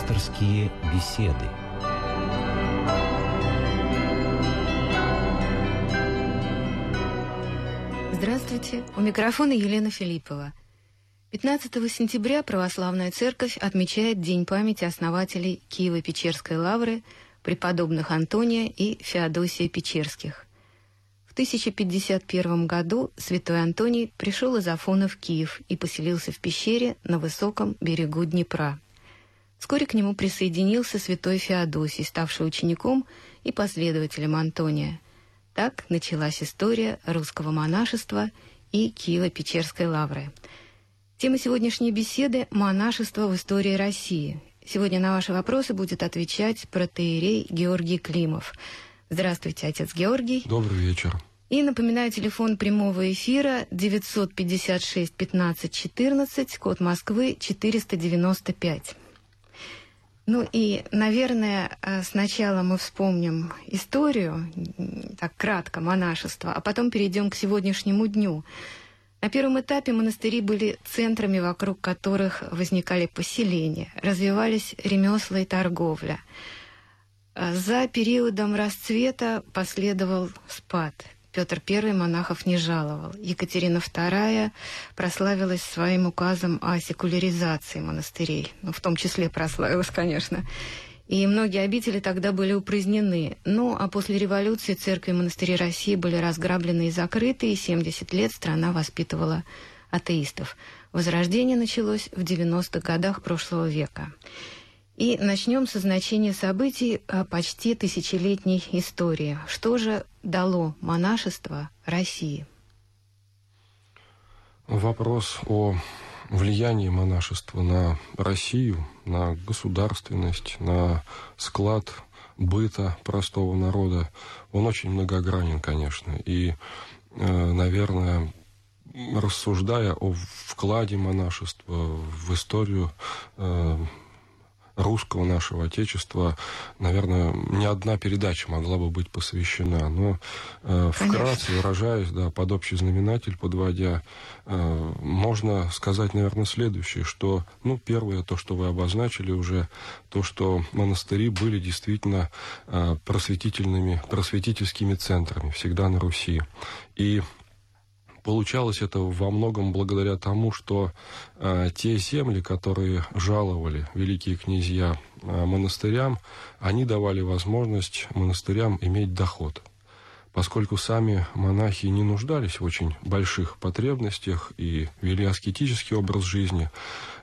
Пасторские беседы. Здравствуйте, у микрофона Елена Филиппова. 15 сентября Православная Церковь отмечает День памяти основателей Киево-Печерской лавры, преподобных Антония и Феодосия Печерских. В 1051 году святой Антоний пришел из Афона в Киев и поселился в пещере на высоком берегу Днепра. Вскоре к нему присоединился святой Феодосий, ставший учеником и последователем Антония. Так началась история русского монашества и Киево-Печерской лавры. Тема сегодняшней беседы – монашество в истории России. Сегодня на ваши вопросы будет отвечать протеерей Георгий Климов – Здравствуйте, отец Георгий. Добрый вечер. И напоминаю, телефон прямого эфира 956 15 14, код Москвы 495. Ну и, наверное, э, сначала мы вспомним историю, так кратко, монашества, а потом перейдем к сегодняшнему дню. На первом этапе монастыри были центрами, вокруг которых возникали поселения, развивались ремесла и торговля – а за периодом расцвета последовал спад. Петр I монахов не жаловал. Екатерина II прославилась своим указом о секуляризации монастырей. Ну, в том числе прославилась, конечно. И многие обители тогда были упразднены. Ну, а после революции церкви и монастыри России были разграблены и закрыты, и 70 лет страна воспитывала атеистов. Возрождение началось в 90-х годах прошлого века. И начнем со значения событий э, почти тысячелетней истории. Что же дало монашество России? Вопрос о влиянии монашества на Россию, на государственность, на склад быта простого народа, он очень многогранен, конечно. И, э, наверное, рассуждая о вкладе монашества в историю э, русского нашего Отечества, наверное, не одна передача могла бы быть посвящена. Но э, вкратце выражаясь, да, под общий знаменатель подводя, э, можно сказать, наверное, следующее, что, ну, первое, то, что вы обозначили уже, то, что монастыри были действительно э, просветительными, просветительскими центрами всегда на Руси. И Получалось это во многом благодаря тому, что э, те земли, которые жаловали великие князья э, монастырям, они давали возможность монастырям иметь доход поскольку сами монахи не нуждались в очень больших потребностях и вели аскетический образ жизни,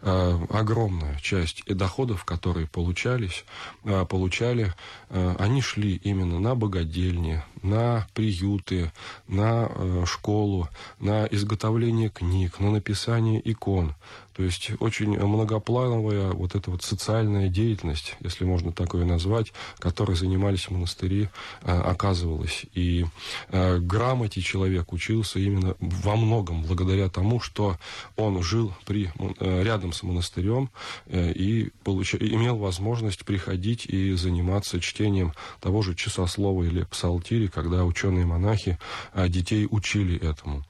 э, огромная часть доходов, которые получались, э, получали, э, они шли именно на богадельни, на приюты, на школу, на изготовление книг, на написание икон. То есть очень многоплановая вот эта вот социальная деятельность, если можно такое назвать, которой занимались монастыри, э, оказывалась. И э, грамоте человек учился именно во многом благодаря тому, что он жил при, э, рядом с монастырем и получ... имел возможность приходить и заниматься чтением того же часослова или псалтири, когда ученые-монахи детей учили этому.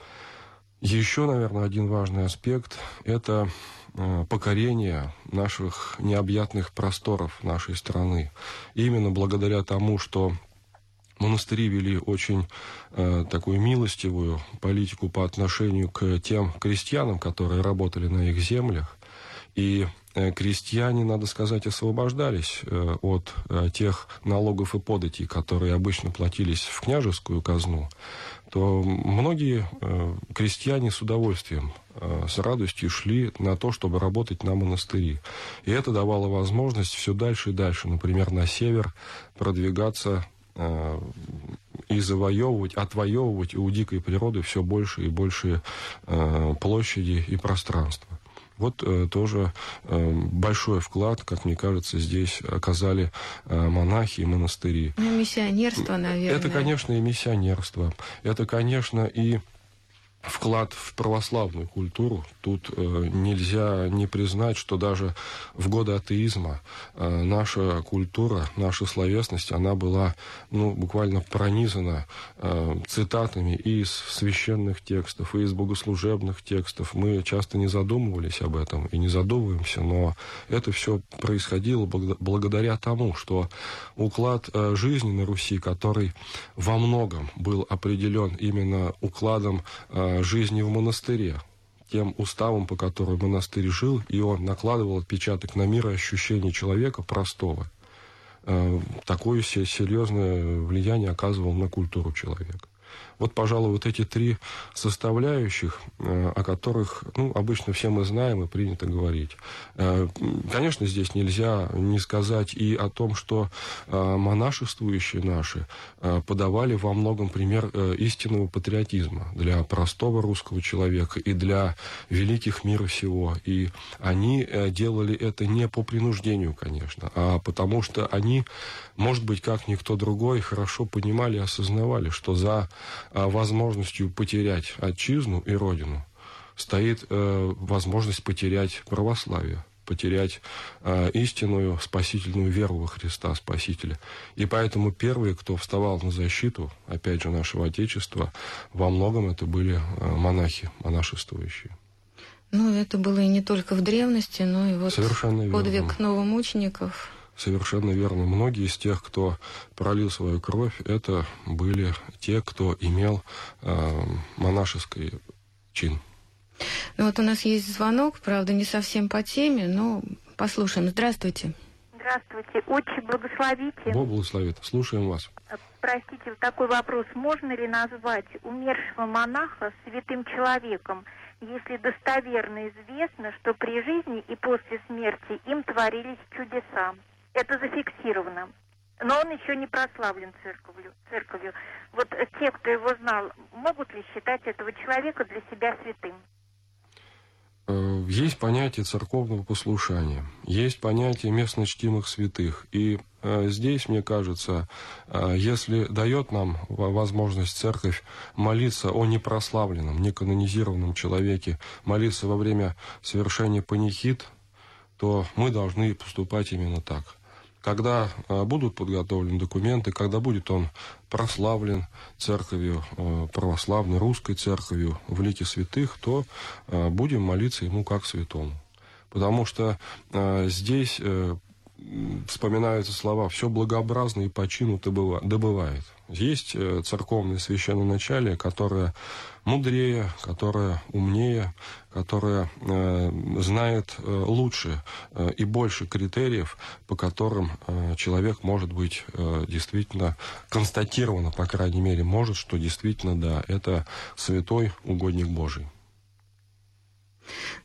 Еще, наверное, один важный аспект – это э, покорение наших необъятных просторов нашей страны. Именно благодаря тому, что монастыри вели очень э, такую милостивую политику по отношению к тем крестьянам, которые работали на их землях, и э, крестьяне, надо сказать, освобождались э, от тех налогов и податей, которые обычно платились в княжескую казну, то многие крестьяне с удовольствием, с радостью шли на то, чтобы работать на монастыри. И это давало возможность все дальше и дальше, например, на север продвигаться и завоевывать, отвоевывать у дикой природы все больше и больше площади и пространства. Вот э, тоже э, большой вклад, как мне кажется, здесь оказали э, монахи и монастыри. Ну, миссионерство, наверное. Это, конечно, и миссионерство. Это, конечно, и вклад в православную культуру. Тут э, нельзя не признать, что даже в годы атеизма э, наша культура, наша словесность, она была ну, буквально пронизана э, цитатами и из священных текстов, и из богослужебных текстов. Мы часто не задумывались об этом и не задумываемся, но это все происходило благодаря тому, что уклад э, жизни на Руси, который во многом был определен именно укладом э, жизни в монастыре, тем уставом, по которому монастырь жил, и он накладывал отпечаток на мир ощущение человека простого. Э, такое серьезное влияние оказывал на культуру человека. Вот, пожалуй, вот эти три составляющих, э, о которых ну, обычно все мы знаем и принято говорить. Э, конечно, здесь нельзя не сказать и о том, что э, монашествующие наши подавали во многом пример истинного патриотизма для простого русского человека и для великих мира всего. И они делали это не по принуждению, конечно, а потому что они, может быть, как никто другой, хорошо понимали и осознавали, что за возможностью потерять отчизну и родину стоит э, возможность потерять православие потерять э, истинную спасительную веру во Христа Спасителя. И поэтому первые, кто вставал на защиту, опять же, нашего Отечества, во многом это были э, монахи, монашествующие. Ну, это было и не только в древности, но и вот Совершенно подвиг верно. новомучеников. Совершенно верно. Многие из тех, кто пролил свою кровь, это были те, кто имел э, монашеский чин. Ну вот у нас есть звонок, правда, не совсем по теме, но послушаем. Здравствуйте. Здравствуйте. Отче, благословите. Бог благословит. Слушаем вас. Простите, вот такой вопрос. Можно ли назвать умершего монаха святым человеком, если достоверно известно, что при жизни и после смерти им творились чудеса? Это зафиксировано. Но он еще не прославлен церковью. церковью. Вот те, кто его знал, могут ли считать этого человека для себя святым? Э, есть понятие церковного послушания, есть понятие местно чтимых святых. И э, здесь, мне кажется, э, если дает нам возможность церковь молиться о непрославленном, неканонизированном человеке, молиться во время совершения панихид, то мы должны поступать именно так когда э, будут подготовлены документы, когда будет он прославлен церковью, э, православной русской церковью в лике святых, то э, будем молиться ему как святому. Потому что здесь вспоминаются слова «все благообразно и по чину добывает». Есть церковное священноначалие, которое мудрее, которое умнее, которое э, знает э, лучше э, и больше критериев, по которым э, человек может быть э, действительно констатировано, по крайней мере, может, что действительно, да, это святой угодник Божий.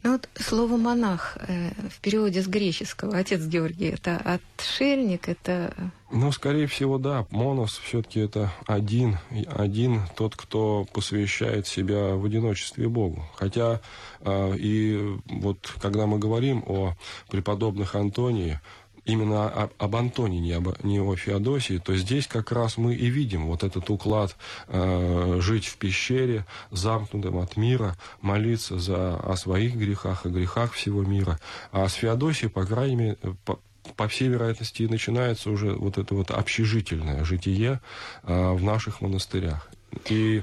Ну вот слово монах э, в переводе с греческого, отец Георгий, это отшельник, это... Ну, скорее всего, да. Монос все-таки это один, один тот, кто посвящает себя в одиночестве Богу. Хотя э, и вот когда мы говорим о преподобных Антонии, именно об, об Антоне, не, об, не о Феодосии, то здесь как раз мы и видим вот этот уклад э, жить в пещере, замкнутым от мира, молиться за, о своих грехах, о грехах всего мира. А с Феодосией, по крайней мере, по, по всей вероятности, начинается уже вот это вот общежительное житие э, в наших монастырях. И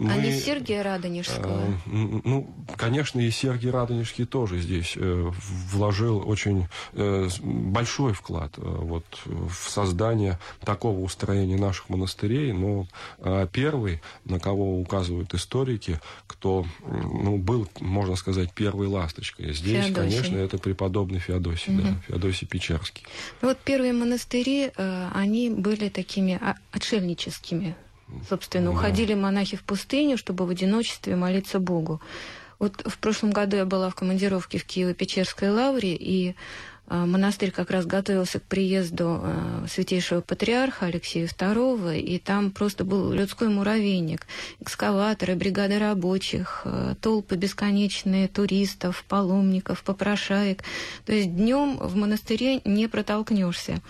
мы, а не Сергия Радонежского? Э, ну, конечно, и Сергий Радонежский тоже здесь э, вложил очень э, большой вклад э, вот, в создание такого устроения наших монастырей. Но э, первый, на кого указывают историки, кто ну, был, можно сказать, первой ласточкой здесь, Феодосий. конечно, это преподобный Феодосий, угу. да, Феодосий Печерский. Ну, вот первые монастыри, э, они были такими отшельническими Собственно, уходили монахи в пустыню, чтобы в одиночестве молиться Богу. Вот в прошлом году я была в командировке в Киево-Печерской лавре, и монастырь как раз готовился к приезду а, святейшего патриарха Алексея II, и там просто был людской муравейник, экскаваторы, бригады рабочих, а, толпы бесконечные туристов, паломников, попрошаек. То есть днем в монастыре не протолкнешься.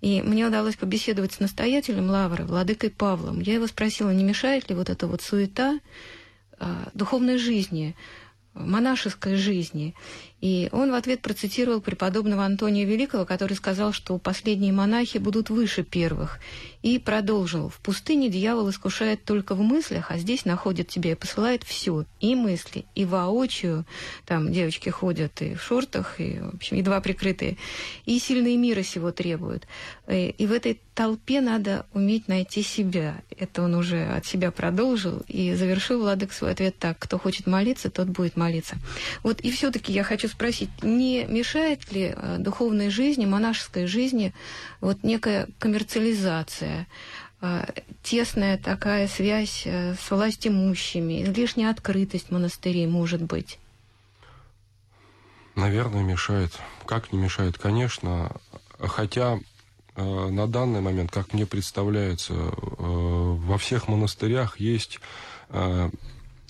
И мне удалось побеседовать с настоятелем Лавры, владыкой Павлом. Я его спросила, не мешает ли вот эта вот суета духовной жизни, монашеской жизни. И он в ответ процитировал преподобного Антония Великого, который сказал, что последние монахи будут выше первых. И продолжил. В пустыне дьявол искушает только в мыслях, а здесь находит тебя и посылает все. И мысли, и воочию. Там девочки ходят и в шортах, и, в общем, едва прикрытые. И сильные мира сего требуют. Э, и в этой толпе надо уметь найти себя. Это он уже от себя продолжил и завершил Владык свой ответ так. Кто хочет молиться, тот будет молиться. Вот и все-таки я хочу спросить, не мешает ли э, духовной жизни, монашеской жизни вот некая коммерциализация, э, тесная такая связь э, с властимущими, излишняя открытость монастырей, может быть? Наверное, мешает. Как не мешает? Конечно. Хотя на данный момент, как мне представляется, во всех монастырях есть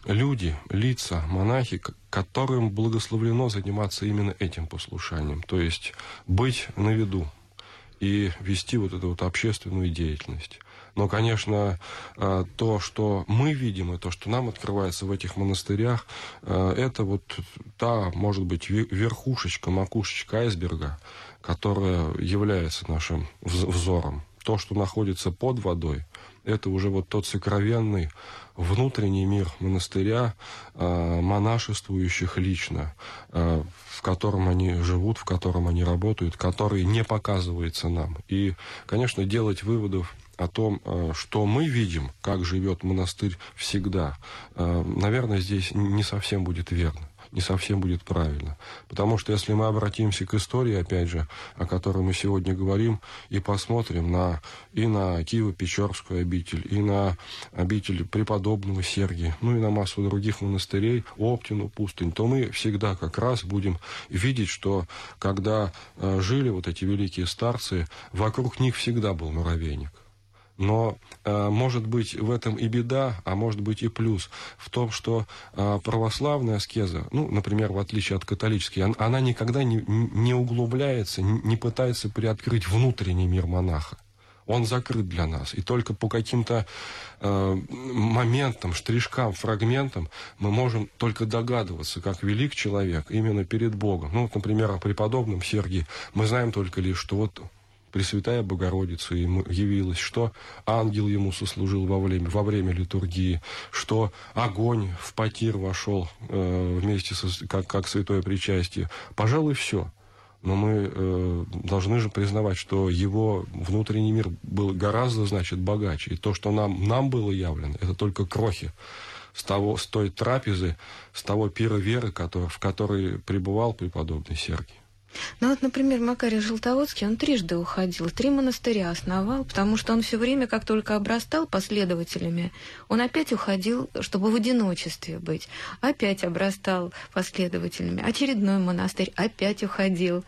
люди, лица, монахи, которым благословлено заниматься именно этим послушанием, то есть быть на виду и вести вот эту вот общественную деятельность. Но, конечно, э, то, что мы видим, и то, что нам открывается в этих монастырях, э, это вот та, может быть, верхушечка, макушечка айсберга, которая является нашим взором. То, что находится под водой, это уже вот тот сокровенный внутренний мир монастыря, э, монашествующих лично, э, в котором они живут, в котором они работают, который не показывается нам. И, конечно, делать выводов о том, э, что мы видим, как живет монастырь всегда, наверное, здесь не совсем будет верно не совсем будет правильно. Потому что если мы обратимся к истории, опять же, о которой мы сегодня говорим, и посмотрим на, и на Киево-Печорскую обитель, и на обитель преподобного Сергия, ну и на массу других монастырей, Оптину пустынь, то мы всегда как раз будем видеть, что когда э, жили вот эти великие старцы, вокруг них всегда был муравейник. Но э, может быть в этом и беда, а может быть и плюс в том, что э, православная аскеза, ну, например, в отличие от католической, она, никогда не, не углубляется, не пытается приоткрыть внутренний мир монаха. Он закрыт для нас. И только по каким-то э, моментам, штришкам, фрагментам мы можем только догадываться, как велик человек именно перед Богом. Ну, вот, например, о преподобном Сергии мы знаем только лишь, что вот Пресвятая Богородица ему явилась, что ангел ему сослужил во время, во время литургии, что огонь в потир вошел э, вместе со, как, как святое причастие. Пожалуй, все. Но мы э, должны же признавать, что его внутренний мир был гораздо, значит, богаче. И то, что нам, нам было явлено, это только крохи с, того, с той трапезы, с того пира веры, который, в которой пребывал преподобный Сергий. Ну вот, например, Макарий Желтоводский, он трижды уходил, три монастыря основал, потому что он все время, как только обрастал последователями, он опять уходил, чтобы в одиночестве быть, опять обрастал последователями, очередной монастырь опять уходил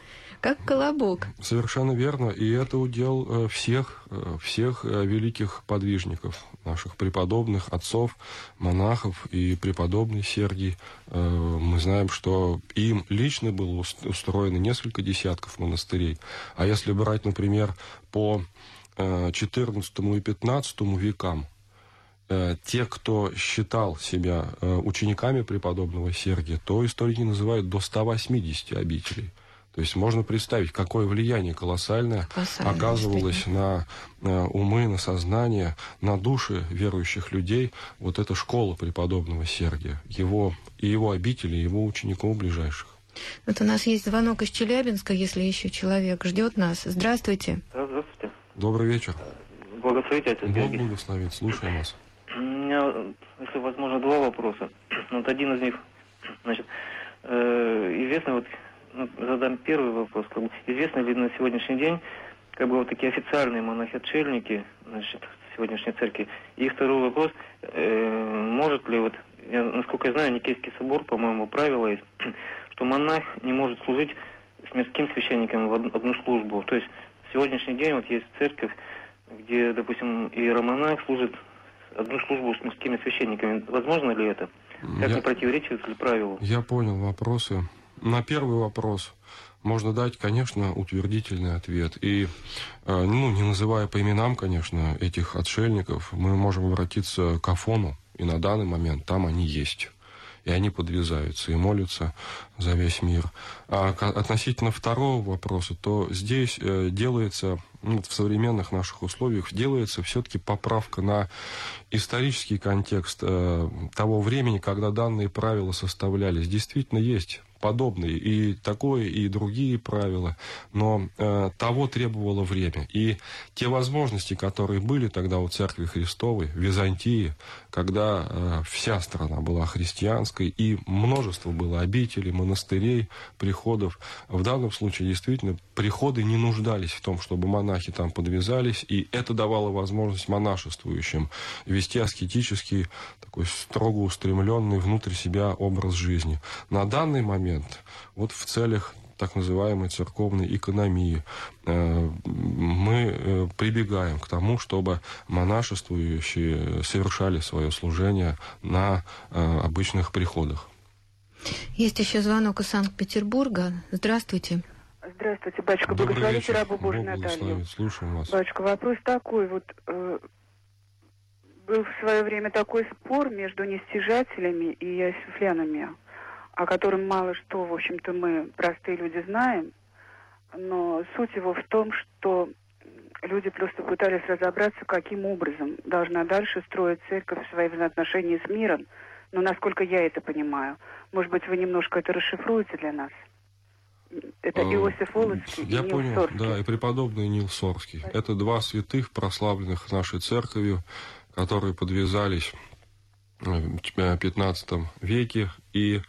как колобок. Совершенно верно. И это удел э, всех, э, всех э, великих подвижников, наших преподобных, отцов, монахов и преподобный Сергий. Мы знаем, что им лично было устроено несколько десятков монастырей. А если брать, например, по XIV и XV векам, те, кто считал себя учениками преподобного Сергия, то историки называют до 180 обителей. То есть можно представить, какое влияние колоссальное, колоссальное оказывалось на, на умы, на сознание, на души верующих людей вот эта школа преподобного Сергия, его, и его обители, и его учеников ближайших. Вот у нас есть звонок из Челябинска, если еще человек ждет нас. Здравствуйте. Здравствуйте. Добрый вечер. Благословите, отец Бог благословит. Слушаем вас. У меня, если возможно, два вопроса. Вот один из них, значит, э, известно вот задам первый вопрос. Как бы, известно ли на сегодняшний день, как бы вот такие официальные монахи-отшельники, значит, сегодняшней церкви. И второй вопрос, э, может ли вот, я, насколько я знаю, Никейский собор, по-моему, правило есть, что монах не может служить с мирским священником в одну службу. То есть сегодняшний день вот есть церковь, где, допустим, иеромонах служит одну службу с мирскими священниками. Возможно ли это? Как я, не противоречит ли правилу? Я понял вопросы. На первый вопрос можно дать, конечно, утвердительный ответ. И, э, ну, не называя по именам, конечно, этих отшельников, мы можем обратиться к Афону, И на данный момент там они есть и они подвязаются и молятся за весь мир. А относительно второго вопроса, то здесь э, делается, ну, в современных наших условиях, делается все-таки поправка на исторический контекст э, того времени, когда данные правила составлялись. Действительно есть подобные, и такое, и другие правила, но э, того требовало время. И те возможности, которые были тогда у Церкви Христовой, в Византии, когда э, вся страна была христианской, и множество было обителей, монастырей, приходов, в данном случае действительно приходы не нуждались в том, чтобы монахи там подвязались, и это давало возможность монашествующим вести аскетический, такой строго устремленный внутрь себя образ жизни. На данный момент момент. Вот в целях так называемой церковной экономии э, мы э, прибегаем к тому, чтобы монашествующие совершали свое служение на э, обычных приходах. Есть еще звонок из Санкт-Петербурга. Здравствуйте. Здравствуйте, батюшка. Добрый Благословите вечер. рабу Божию Наталью. Слушаем вас. Батюшка, вопрос такой. Вот э, был в свое время такой спор между нестяжателями и иосифлянами о котором мало что, в общем-то, мы, простые люди, знаем. Но суть его в том, что люди просто пытались разобраться, каким образом должна дальше строить церковь свои взаимоотношения с миром. Но насколько я это понимаю, может быть, вы немножко это расшифруете для нас? Это А, Иосиф Волоцкий Я и Нил понял, Сорский. да, и преподобный Нил Сорский. Это два святых, прославленных нашей церковью, которые подвязались в 15 веке. И э,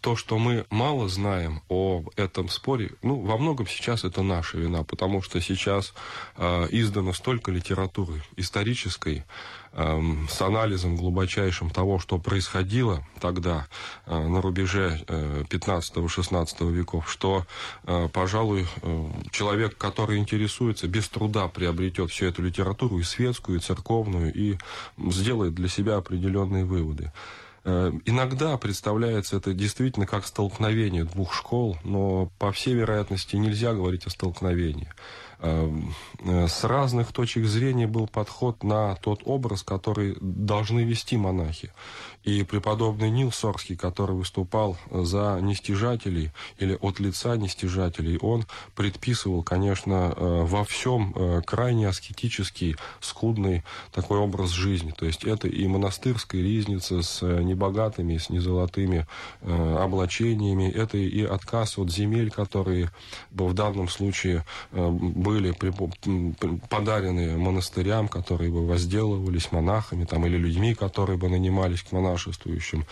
то, что мы мало знаем о этом споре, ну, во многом сейчас это наша вина, потому что сейчас э, издано столько литературы исторической, э, с анализом глубочайшим того, что происходило тогда э, на рубеже э, 15-16 веков, что, э, пожалуй, э, человек, который интересуется, без труда приобретет всю эту литературу, и светскую, и церковную, и сделает для себя определенные выводы. Э, Иногда представляется это действительно как столкновение двух школ, но по всей вероятности нельзя говорить о столкновении. Э, э, С разных точек зрения был подход на тот образ, который должны вести монахи. И преподобный Нил Сорский, который выступал за нестяжателей или от лица нестяжателей, он предписывал, конечно, э, во всем э, крайне аскетический, скудный такой образ жизни. То есть это и монастырская ризница с э, небогатыми, с незолотыми облачениями, это и отказ от земель, которые в данном случае были подарены монастырям, которые бы возделывались монахами там, или людьми, которые бы нанимались к монашествующим.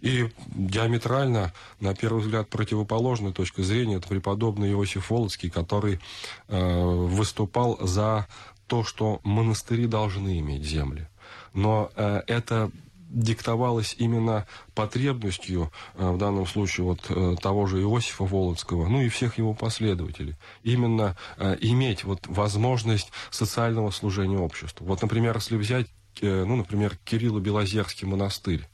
И диаметрально, на первый взгляд, противоположная точка зрения, это преподобный Иосиф Волоцкий, который э, выступал за то, что монастыри должны иметь земли. Но э, это диктовалось именно потребностью, э, в данном случае, вот э, того же Иосифа Волоцкого, ну и всех его последователей, именно э, иметь вот возможность социального служения обществу. Вот, например, если взять, ну, например, Кирилло-Белозерский монастырь,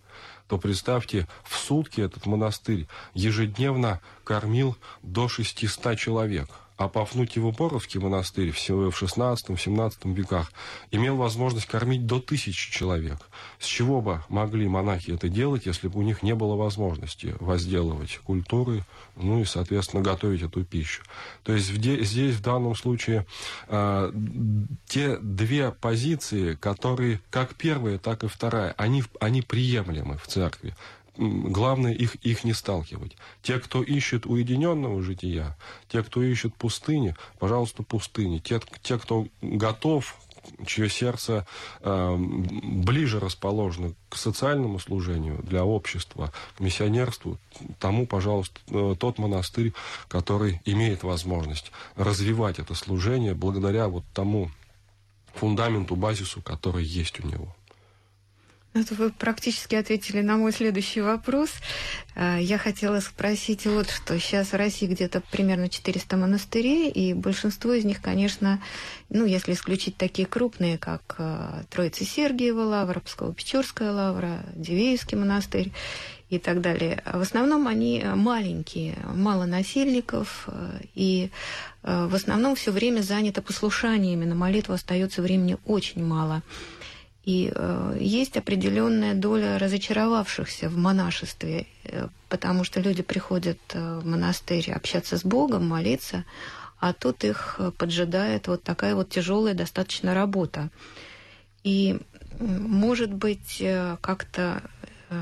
то представьте, в сутки этот монастырь ежедневно кормил до 600 человек. А Пафнутьево-Боровский монастырь в 16-17 веках имел возможность кормить до тысячи человек. С чего бы могли монахи это делать, если бы у них не было возможности возделывать культуры, ну и, соответственно, готовить эту пищу. То есть здесь в данном случае э, те две позиции, которые, как первая, так и вторая, они, они приемлемы в церкви. Главное их, их не сталкивать. Те, кто ищет уединенного жития, те, кто ищет пустыни, пожалуйста, пустыни. Те, те кто готов чье сердце э, ближе расположено к социальному служению для общества, к миссионерству, тому, пожалуйста, э, тот монастырь, который имеет возможность развивать это служение благодаря вот тому фундаменту, базису, который есть у него. Это вы практически ответили на мой следующий вопрос. Э, Я хотела спросить вот что. Сейчас в России где-то примерно 400 монастырей, и большинство из них, конечно, ну, если исключить такие крупные, как э, Троица Сергиева лавра, Псково-Печорская лавра, Дивеевский монастырь и так далее. А В основном они маленькие, мало насильников, и в основном все время занято послушаниями, на молитву остается времени очень мало. И э, есть определенная доля разочаровавшихся в монашестве, э, потому что люди приходят э, в монастырь общаться с Богом, молиться, а тут их э, поджидает вот такая вот тяжелая достаточно работа. И, может быть, э, как-то э,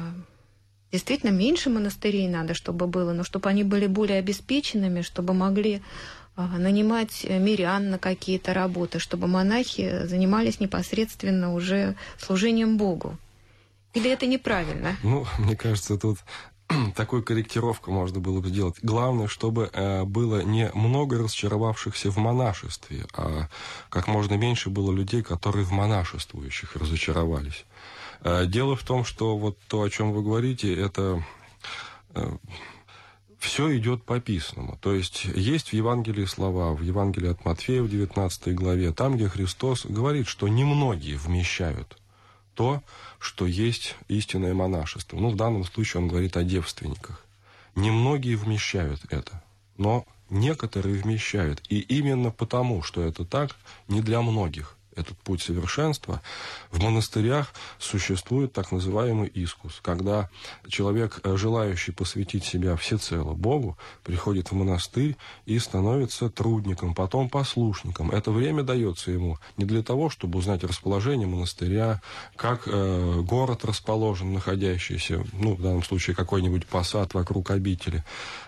действительно меньше монастырей надо, чтобы было, но чтобы они были более обеспеченными, чтобы могли нанимать мирян на какие-то работы, чтобы монахи занимались непосредственно уже служением Богу. Или это неправильно? Ну, мне кажется, тут такую корректировку можно было бы сделать. Главное, чтобы э, было не много разочаровавшихся в монашестве, а как можно меньше было людей, которые в монашествующих разочаровались. Э, дело в том, что вот то, о чем вы говорите, это э, все идет по писанному. То есть есть в Евангелии слова, в Евангелии от Матфея в 19 главе, там, где Христос говорит, что немногие вмещают то, что есть истинное монашество. Ну, в данном случае он говорит о девственниках. Немногие вмещают это, но некоторые вмещают. И именно потому, что это так, не для многих этот путь совершенства, в монастырях существует так называемый искус, когда человек, э, желающий посвятить себя всецело Богу, приходит в монастырь и становится трудником, потом послушником. Это время дается ему не для того, чтобы узнать расположение монастыря, как э, город расположен, находящийся, ну, в данном случае какой-нибудь посад вокруг обители,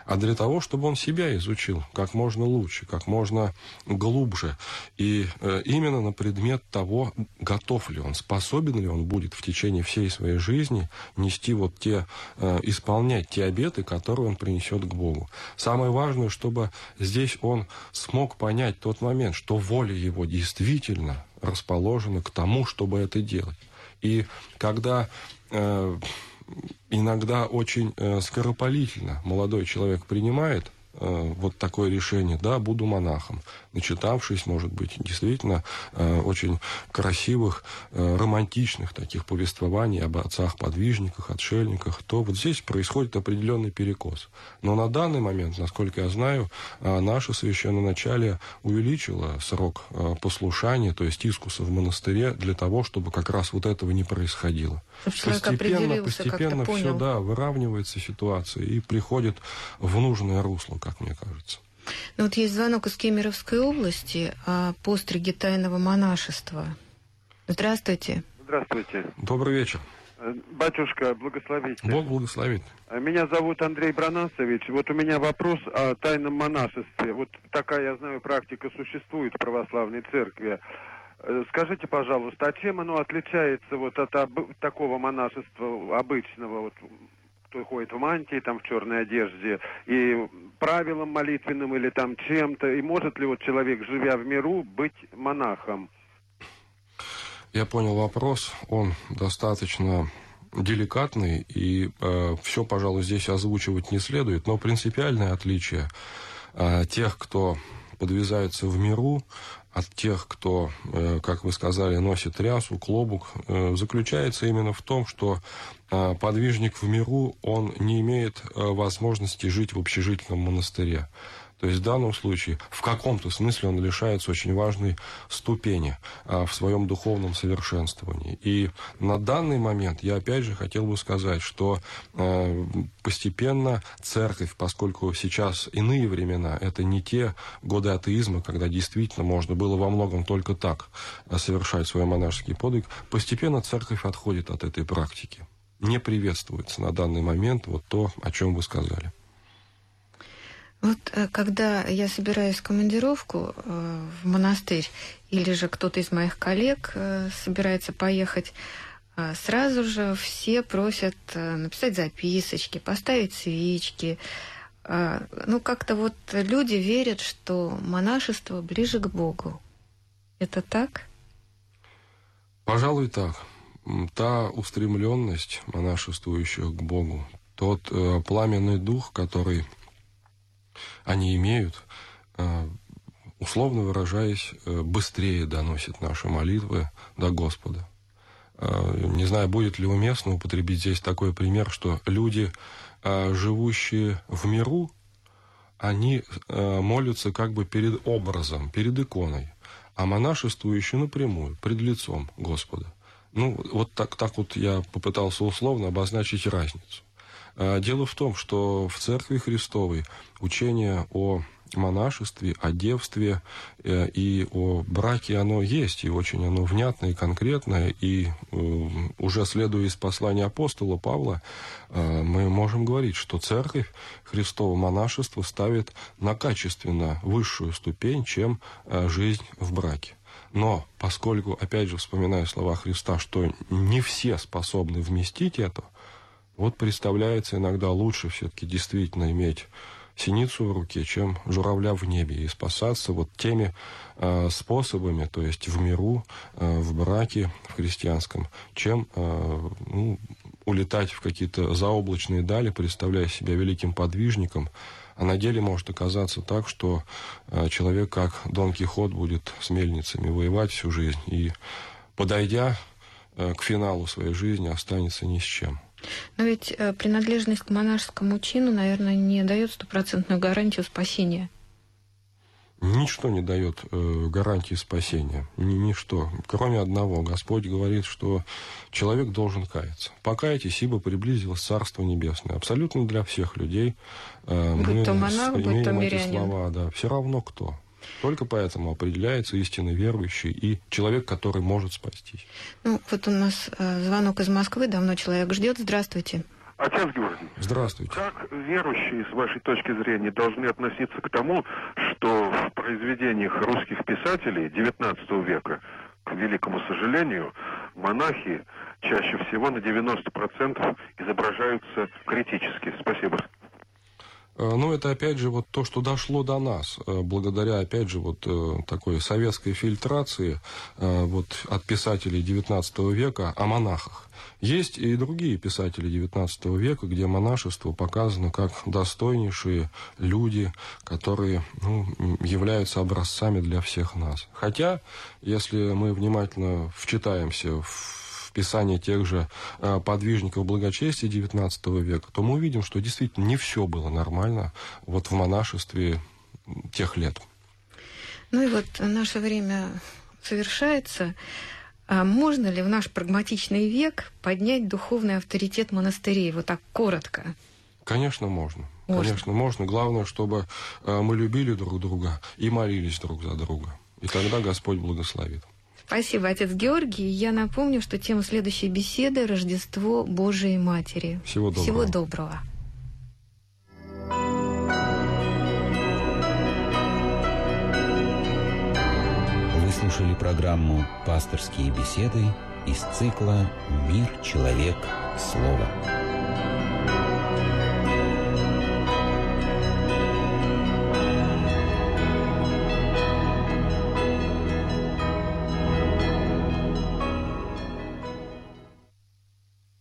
а для того, чтобы он себя изучил как можно лучше, как можно глубже. И э, именно на предмет того, готов ли он, способен ли он будет в течение всей своей жизни нести вот те, э, исполнять те обеты, которые он принесет к Богу. Самое важное, чтобы здесь он смог понять тот момент, что воля его действительно расположена к тому, чтобы это делать. И когда э, иногда очень э, скоропалительно молодой человек принимает вот такое решение, да, буду монахом, начитавшись, может быть, действительно э, очень красивых, э, романтичных таких повествований об отцах-подвижниках, отшельниках, то вот здесь происходит определенный перекос. Но на данный момент, насколько я знаю, наше священноначалие увеличило срок послушания, то есть искуса в монастыре, для того, чтобы как раз вот этого не происходило. Постепенно, постепенно все, да, выравнивается ситуация и приходит в нужное русло как мне кажется. Ну вот есть звонок из Кемеровской области о постриге тайного монашества. Здравствуйте. Здравствуйте. Добрый вечер. Э, батюшка, благословите. Бог благословит. Э, меня зовут Андрей Бронасович. Вот у меня вопрос о тайном монашестве. Вот такая, я знаю, практика существует в православной церкви. Э, скажите, пожалуйста, а чем оно отличается вот от об... такого монашества обычного, вот кто ходит в мантии, там в черной одежде, и правилам молитвенным или там чем-то, и может ли вот человек, живя в миру, быть монахом? Я понял вопрос, он достаточно деликатный, и э, все, пожалуй, здесь озвучивать не следует, но принципиальное отличие э, тех, кто подвязаются в миру, от тех, кто, э, как вы сказали, носит рясу, клобук, э, заключается именно в том, что э, подвижник в миру, он не имеет возможности жить в общежительном монастыре. То есть в данном случае в каком-то смысле он лишается очень важной ступени а, в своем духовном совершенствовании. И на данный момент я опять же хотел бы сказать, что а, постепенно церковь, поскольку сейчас иные времена, это не те годы атеизма, когда действительно можно было во многом только так а, совершать свой монашеский подвиг, постепенно церковь отходит от этой практики. Не приветствуется на данный момент вот то, о чем вы сказали. Вот э, когда я собираюсь в командировку э, в монастырь, или же кто-то из моих коллег э, собирается поехать, сразу же все просят написать записочки, поставить свечки. Ну, как-то вот люди верят, что монашество ближе к Богу. Это так? Пожалуй, так. Та устремленность монашествующих к Богу, тот э, пламенный дух, который они имеют, э, условно выражаясь, э, быстрее доносят наши молитвы до Господа. Э, не знаю, будет ли уместно употребить здесь такой пример, что люди, живущие в миру, они молятся как бы перед образом, перед иконой, а монашествующие напрямую, пред лицом Господа. Ну, вот так, так вот я попытался условно обозначить разницу. А, дело в том, что в Церкви Христовой учение о монашестве, о девстве э, и о браке оно есть, и очень оно внятное и конкретное, и э, уже следуя из послания апостола Павла, э, мы можем говорить, что Церковь Христова монашество ставит на качественно высшую ступень, чем жизнь в браке. Но поскольку, опять же, вспоминая слова Христа, что не все способны вместить это, вот представляется иногда лучше все-таки действительно иметь синицу в руке, чем журавля в небе, и спасаться вот теми э, способами, то есть в миру, э, в браке, в христианском, чем э, ну, улетать в какие-то заоблачные дали, представляя себя великим подвижником, а на деле может оказаться так, что э, человек, как Дон Кихот, будет с мельницами воевать всю жизнь и, подойдя э, к финалу своей жизни, останется ни с чем. Но ведь э, принадлежность к монашескому чину, наверное, не дает стопроцентную гарантию спасения. Ничто не дает э, гарантии спасения. Ни, ничто. Кроме одного. Господь говорит, что человек должен каяться. Покайтесь, ибо приблизилось Царство Небесное. Абсолютно для всех людей. Э, будь мы то монах, будь то мирянин. слова, да. Все равно кто. Только поэтому определяется истинный верующий и человек, который может спастись. Ну, вот у нас э, звонок из Москвы, давно человек ждет. Здравствуйте. Отец Георгий. Здравствуйте. Как верующие, с вашей точки зрения, должны относиться к тому, что в произведениях русских писателей XIX века, к великому сожалению, монахи чаще всего на 90% изображаются критически? Спасибо. Ну, это опять же вот то, что дошло до нас, э, благодаря, опять же, вот э, такой советской фильтрации вот от писателей XIX века о монахах. Есть и другие писатели XIX века, где монашество показано как достойнейшие люди, которые ну, являются образцами для всех нас. Хотя, если мы внимательно вчитаемся в Писания тех же э, подвижников благочестия XIX века, то мы увидим, что действительно не все было нормально вот в монашестве тех лет. Ну и вот наше время совершается. А можно ли в наш прагматичный век поднять духовный авторитет монастырей? Вот так коротко. Конечно, можно. можно. Конечно, можно. Главное, чтобы э, мы любили друг друга и молились друг за друга. И тогда Господь благословит. Спасибо, отец Георгий. Я напомню, что тема следующей беседы – Рождество Божией Матери. Всего доброго. Всего доброго. Вы слушали программу «Пасторские беседы» из цикла «Мир, человек, слово».